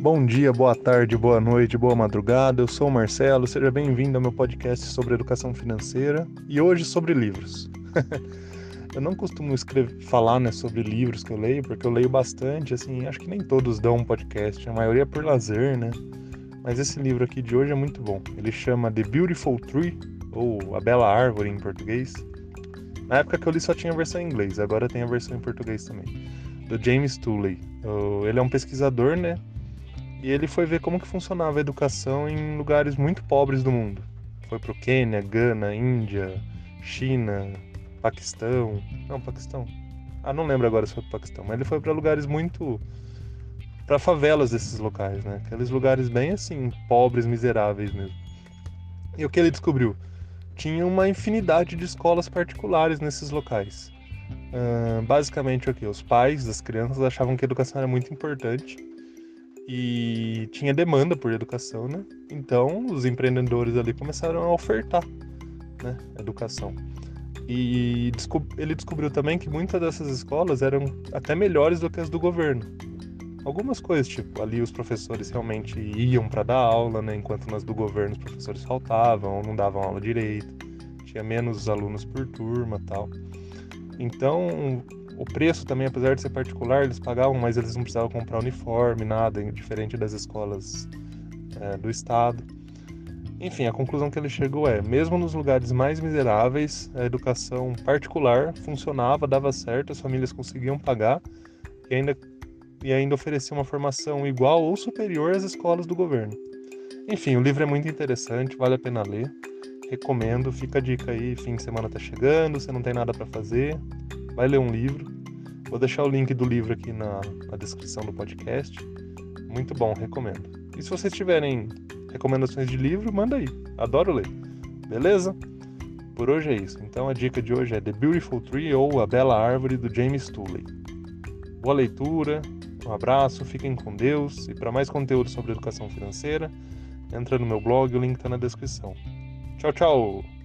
Bom dia, boa tarde, boa noite, boa madrugada. Eu sou o Marcelo, seja bem-vindo ao meu podcast sobre educação financeira e hoje sobre livros. eu não costumo escrever, falar né, sobre livros que eu leio, porque eu leio bastante, assim, acho que nem todos dão um podcast, a maioria é por lazer, né? Mas esse livro aqui de hoje é muito bom. Ele chama The Beautiful Tree, ou A Bela Árvore em português. Na época que eu li só tinha a versão em inglês, agora tem a versão em português também. Do James Tooley. Ele é um pesquisador, né? E ele foi ver como que funcionava a educação em lugares muito pobres do mundo. Foi pro Quênia, Gana, Índia, China, Paquistão. Não, Paquistão. Ah, não lembro agora se foi pro Paquistão, mas ele foi para lugares muito para favelas desses locais, né? Aqueles lugares bem assim, pobres, miseráveis mesmo. E o que ele descobriu? Tinha uma infinidade de escolas particulares nesses locais. Uh, basicamente o que? Os pais das crianças achavam que a educação era muito importante e tinha demanda por educação, né? Então os empreendedores ali começaram a ofertar, né, educação. E ele descobriu também que muitas dessas escolas eram até melhores do que as do governo. Algumas coisas, tipo, ali os professores realmente iam para dar aula, né, enquanto nas do governo os professores faltavam ou não davam aula direito, tinha menos alunos por turma, tal. Então, o preço também, apesar de ser particular, eles pagavam, mas eles não precisavam comprar uniforme, nada, diferente das escolas é, do estado. Enfim, a conclusão que ele chegou é: mesmo nos lugares mais miseráveis, a educação particular funcionava, dava certo, as famílias conseguiam pagar e ainda, e ainda oferecia uma formação igual ou superior às escolas do governo. Enfim, o livro é muito interessante, vale a pena ler. Recomendo, fica a dica aí, fim de semana tá chegando, você não tem nada para fazer, vai ler um livro. Vou deixar o link do livro aqui na, na descrição do podcast. Muito bom, recomendo. E se vocês tiverem recomendações de livro, manda aí. Adoro ler. Beleza? Por hoje é isso. Então a dica de hoje é The Beautiful Tree ou A Bela Árvore do James Tooley. Boa leitura, um abraço, fiquem com Deus e para mais conteúdo sobre educação financeira, entra no meu blog, o link está na descrição. Tchau, tchau!